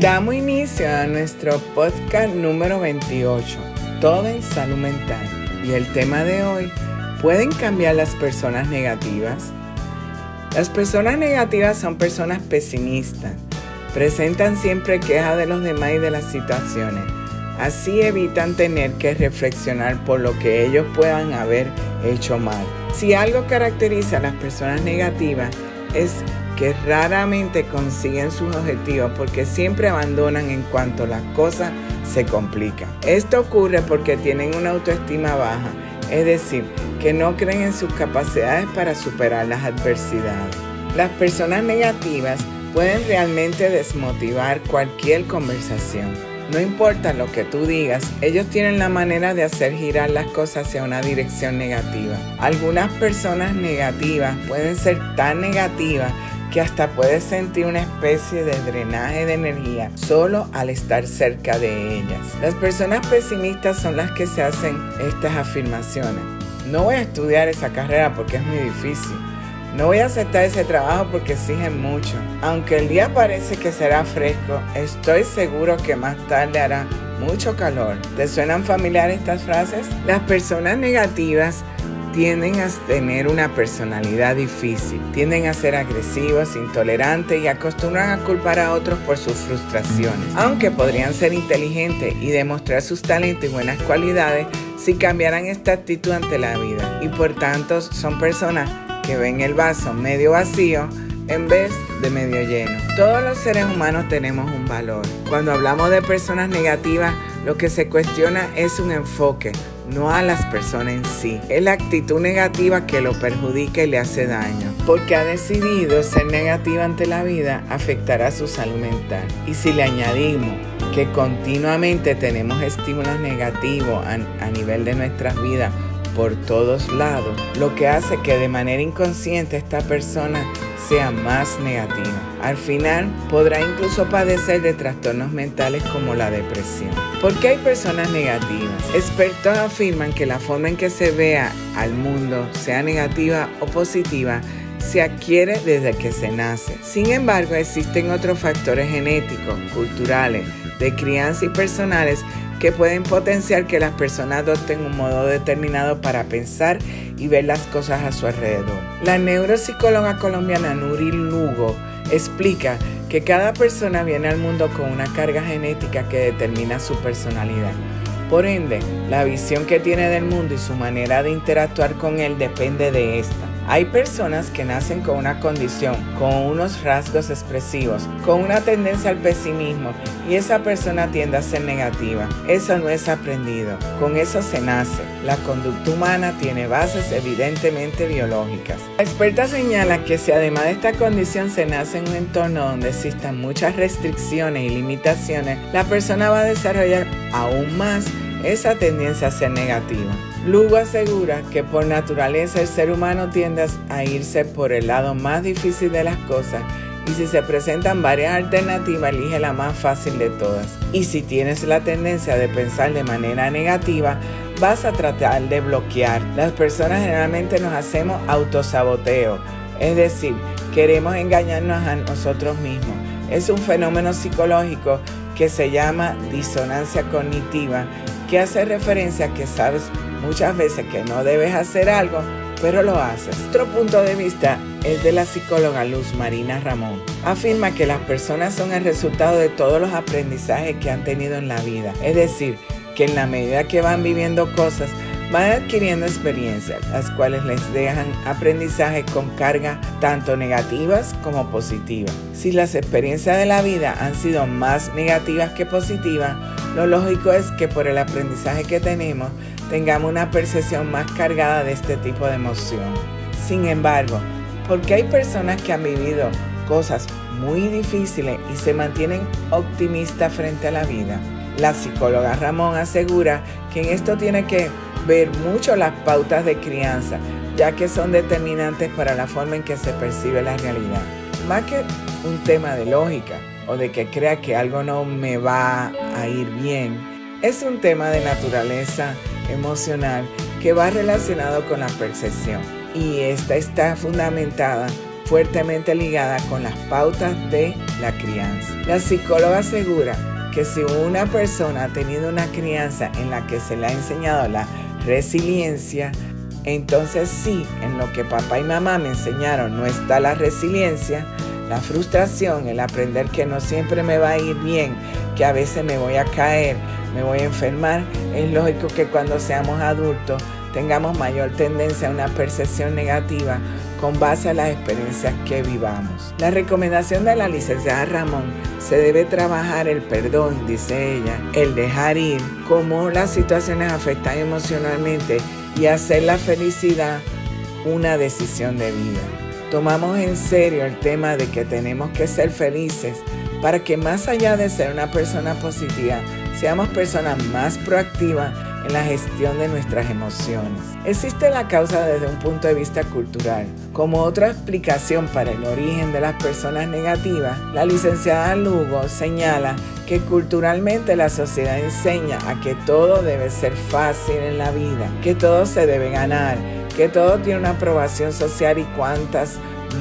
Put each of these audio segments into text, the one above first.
Damos inicio a nuestro podcast número 28, Todo en Salud Mental. Y el tema de hoy, ¿pueden cambiar las personas negativas? Las personas negativas son personas pesimistas. Presentan siempre quejas de los demás y de las situaciones. Así evitan tener que reflexionar por lo que ellos puedan haber hecho mal. Si algo caracteriza a las personas negativas es que raramente consiguen sus objetivos porque siempre abandonan en cuanto las cosas se complican. Esto ocurre porque tienen una autoestima baja, es decir, que no creen en sus capacidades para superar las adversidades. Las personas negativas pueden realmente desmotivar cualquier conversación. No importa lo que tú digas, ellos tienen la manera de hacer girar las cosas hacia una dirección negativa. Algunas personas negativas pueden ser tan negativas que hasta puedes sentir una especie de drenaje de energía solo al estar cerca de ellas. Las personas pesimistas son las que se hacen estas afirmaciones. No voy a estudiar esa carrera porque es muy difícil. No voy a aceptar ese trabajo porque exigen mucho. Aunque el día parece que será fresco, estoy seguro que más tarde hará mucho calor. ¿Te suenan familiares estas frases? Las personas negativas tienden a tener una personalidad difícil, tienden a ser agresivos, intolerantes y acostumbran a culpar a otros por sus frustraciones. Aunque podrían ser inteligentes y demostrar sus talentos y buenas cualidades si cambiaran esta actitud ante la vida. Y por tanto son personas que ven el vaso medio vacío en vez de medio lleno. Todos los seres humanos tenemos un valor. Cuando hablamos de personas negativas, lo que se cuestiona es un enfoque, no a las personas en sí. Es la actitud negativa que lo perjudica y le hace daño. Porque ha decidido ser negativa ante la vida, afectará su salud mental. Y si le añadimos que continuamente tenemos estímulos negativos a, a nivel de nuestras vidas, por todos lados, lo que hace que de manera inconsciente esta persona sea más negativa. Al final podrá incluso padecer de trastornos mentales como la depresión. ¿Por qué hay personas negativas? Expertos afirman que la forma en que se vea al mundo, sea negativa o positiva, se adquiere desde que se nace. Sin embargo, existen otros factores genéticos, culturales, de crianza y personales que pueden potenciar que las personas adopten un modo determinado para pensar y ver las cosas a su alrededor. La neuropsicóloga colombiana Nuri Lugo explica que cada persona viene al mundo con una carga genética que determina su personalidad. Por ende, la visión que tiene del mundo y su manera de interactuar con él depende de esta. Hay personas que nacen con una condición, con unos rasgos expresivos, con una tendencia al pesimismo y esa persona tiende a ser negativa. Eso no es aprendido, con eso se nace. La conducta humana tiene bases evidentemente biológicas. La experta señala que si además de esta condición se nace en un entorno donde existan muchas restricciones y limitaciones, la persona va a desarrollar aún más esa tendencia a ser negativa. Lugo asegura que por naturaleza el ser humano tiende a irse por el lado más difícil de las cosas y si se presentan varias alternativas elige la más fácil de todas. Y si tienes la tendencia de pensar de manera negativa, vas a tratar de bloquear. Las personas generalmente nos hacemos autosaboteo, es decir, queremos engañarnos a nosotros mismos. Es un fenómeno psicológico que se llama disonancia cognitiva, que hace referencia a que sabes muchas veces que no debes hacer algo, pero lo haces. Otro punto de vista es de la psicóloga Luz Marina Ramón. Afirma que las personas son el resultado de todos los aprendizajes que han tenido en la vida. Es decir, que en la medida que van viviendo cosas, van adquiriendo experiencias, las cuales les dejan aprendizaje con carga tanto negativas como positivas. Si las experiencias de la vida han sido más negativas que positivas, lo lógico es que por el aprendizaje que tenemos tengamos una percepción más cargada de este tipo de emoción. Sin embargo, porque hay personas que han vivido cosas muy difíciles y se mantienen optimistas frente a la vida, la psicóloga Ramón asegura que en esto tiene que ver mucho las pautas de crianza, ya que son determinantes para la forma en que se percibe la realidad. Más que un tema de lógica o de que crea que algo no me va a ir bien, es un tema de naturaleza emocional que va relacionado con la percepción y esta está fundamentada fuertemente ligada con las pautas de la crianza. La psicóloga asegura que si una persona ha tenido una crianza en la que se le ha enseñado la resiliencia, entonces sí, en lo que papá y mamá me enseñaron no está la resiliencia, la frustración, el aprender que no siempre me va a ir bien, que a veces me voy a caer, me voy a enfermar, es lógico que cuando seamos adultos tengamos mayor tendencia a una percepción negativa con base a las experiencias que vivamos. La recomendación de la licenciada Ramón se debe trabajar el perdón, dice ella, el dejar ir, cómo las situaciones afectan emocionalmente y hacer la felicidad una decisión de vida. Tomamos en serio el tema de que tenemos que ser felices para que más allá de ser una persona positiva, seamos personas más proactivas en la gestión de nuestras emociones. Existe la causa desde un punto de vista cultural. Como otra explicación para el origen de las personas negativas, la licenciada Lugo señala que culturalmente la sociedad enseña a que todo debe ser fácil en la vida, que todo se debe ganar, que todo tiene una aprobación social y cuantas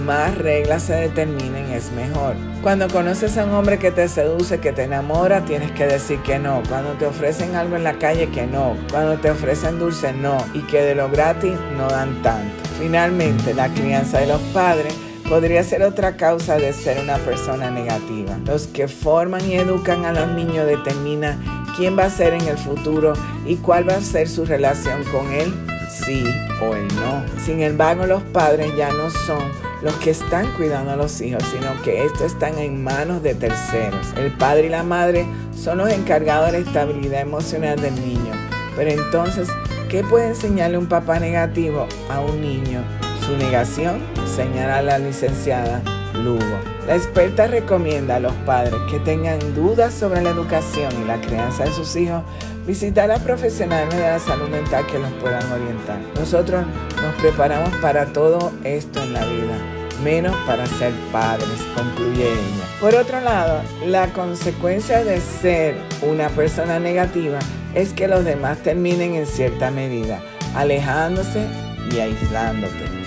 más reglas se determinen es mejor. Cuando conoces a un hombre que te seduce, que te enamora, tienes que decir que no. Cuando te ofrecen algo en la calle, que no. Cuando te ofrecen dulce, no. Y que de lo gratis no dan tanto. Finalmente, la crianza de los padres podría ser otra causa de ser una persona negativa. Los que forman y educan a los niños determinan quién va a ser en el futuro y cuál va a ser su relación con él, sí o el no. Sin embargo, los padres ya no son los que están cuidando a los hijos, sino que estos están en manos de terceros. El padre y la madre son los encargados de la estabilidad emocional del niño. Pero entonces, ¿qué puede enseñarle un papá negativo a un niño? Su negación, señala la licenciada Lugo. La experta recomienda a los padres que tengan dudas sobre la educación y la crianza de sus hijos visitar a profesionales de la salud mental que los puedan orientar. Nosotros nos preparamos para todo esto en la vida, menos para ser padres, concluye ella. Por otro lado, la consecuencia de ser una persona negativa es que los demás terminen en cierta medida, alejándose y aislándote.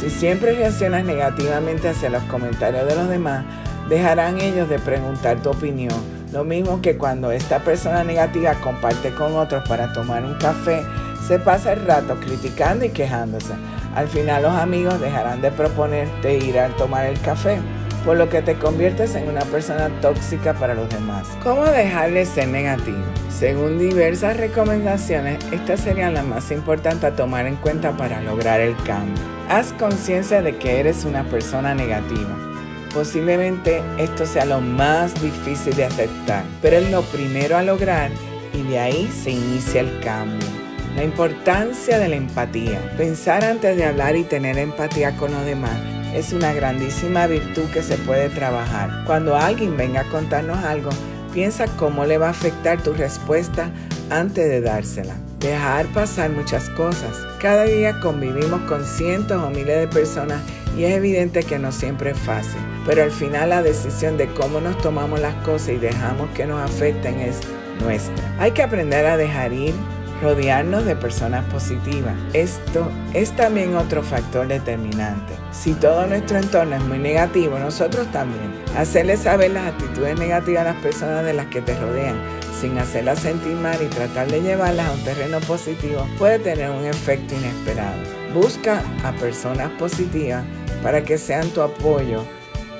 Si siempre reaccionas negativamente hacia los comentarios de los demás, dejarán ellos de preguntar tu opinión lo mismo que cuando esta persona negativa comparte con otros para tomar un café, se pasa el rato criticando y quejándose. Al final los amigos dejarán de proponerte ir a tomar el café, por lo que te conviertes en una persona tóxica para los demás. ¿Cómo dejar de ser negativo? Según diversas recomendaciones, estas serían las más importantes a tomar en cuenta para lograr el cambio. Haz conciencia de que eres una persona negativa Posiblemente esto sea lo más difícil de aceptar, pero es lo primero a lograr y de ahí se inicia el cambio. La importancia de la empatía. Pensar antes de hablar y tener empatía con los demás es una grandísima virtud que se puede trabajar. Cuando alguien venga a contarnos algo, piensa cómo le va a afectar tu respuesta antes de dársela. Dejar pasar muchas cosas. Cada día convivimos con cientos o miles de personas y es evidente que no siempre es fácil, pero al final la decisión de cómo nos tomamos las cosas y dejamos que nos afecten es nuestra. Hay que aprender a dejar ir, rodearnos de personas positivas. Esto es también otro factor determinante. Si todo nuestro entorno es muy negativo, nosotros también. Hacerles saber las actitudes negativas a las personas de las que te rodean sin hacerlas sentir mal y tratar de llevarlas a un terreno positivo puede tener un efecto inesperado. Busca a personas positivas para que sean tu apoyo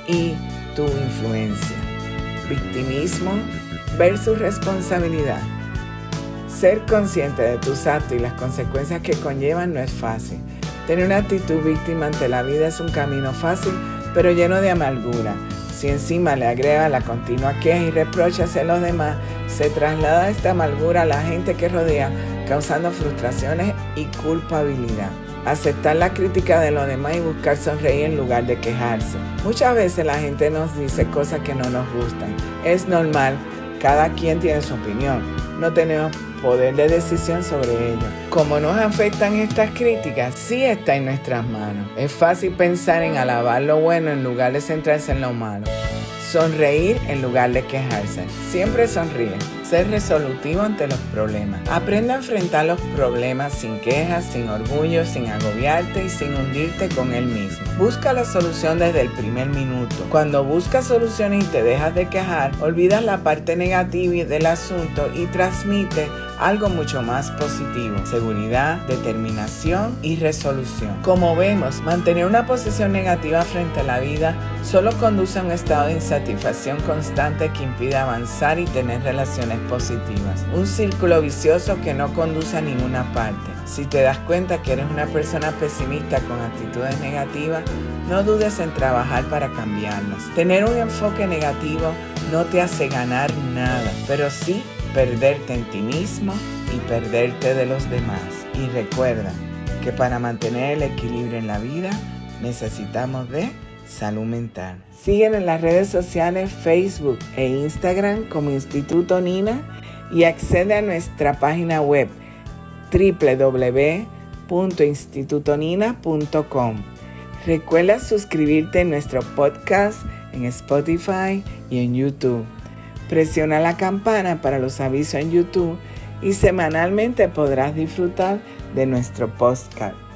y tu influencia. Victimismo versus responsabilidad. Ser consciente de tus actos y las consecuencias que conllevan no es fácil. Tener una actitud víctima ante la vida es un camino fácil, pero lleno de amargura. Si encima le agrega la continua queja y reproche hacia los demás, se traslada esta amargura a la gente que rodea, causando frustraciones y culpabilidad aceptar la crítica de los demás y buscar sonreír en lugar de quejarse. Muchas veces la gente nos dice cosas que no nos gustan. Es normal, cada quien tiene su opinión. No tenemos poder de decisión sobre ello. Como nos afectan estas críticas, sí está en nuestras manos. Es fácil pensar en alabar lo bueno en lugar de centrarse en lo malo. Sonreír en lugar de quejarse. Siempre sonríe. Ser resolutivo ante los problemas. Aprende a enfrentar los problemas sin quejas, sin orgullo, sin agobiarte y sin hundirte con él mismo. Busca la solución desde el primer minuto. Cuando buscas soluciones y te dejas de quejar, olvidas la parte negativa del asunto y transmite algo mucho más positivo, seguridad, determinación y resolución. Como vemos, mantener una posición negativa frente a la vida solo conduce a un estado de insatisfacción constante que impide avanzar y tener relaciones positivas. Un círculo vicioso que no conduce a ninguna parte. Si te das cuenta que eres una persona pesimista con actitudes negativas, no dudes en trabajar para cambiarlas. Tener un enfoque negativo no te hace ganar nada, pero sí perderte en ti mismo y perderte de los demás. Y recuerda que para mantener el equilibrio en la vida necesitamos de salud mental. Siguen en las redes sociales Facebook e Instagram como Instituto Nina y accede a nuestra página web www.institutonina.com. Recuerda suscribirte en nuestro podcast en Spotify y en YouTube. Presiona la campana para los avisos en YouTube y semanalmente podrás disfrutar de nuestro podcast.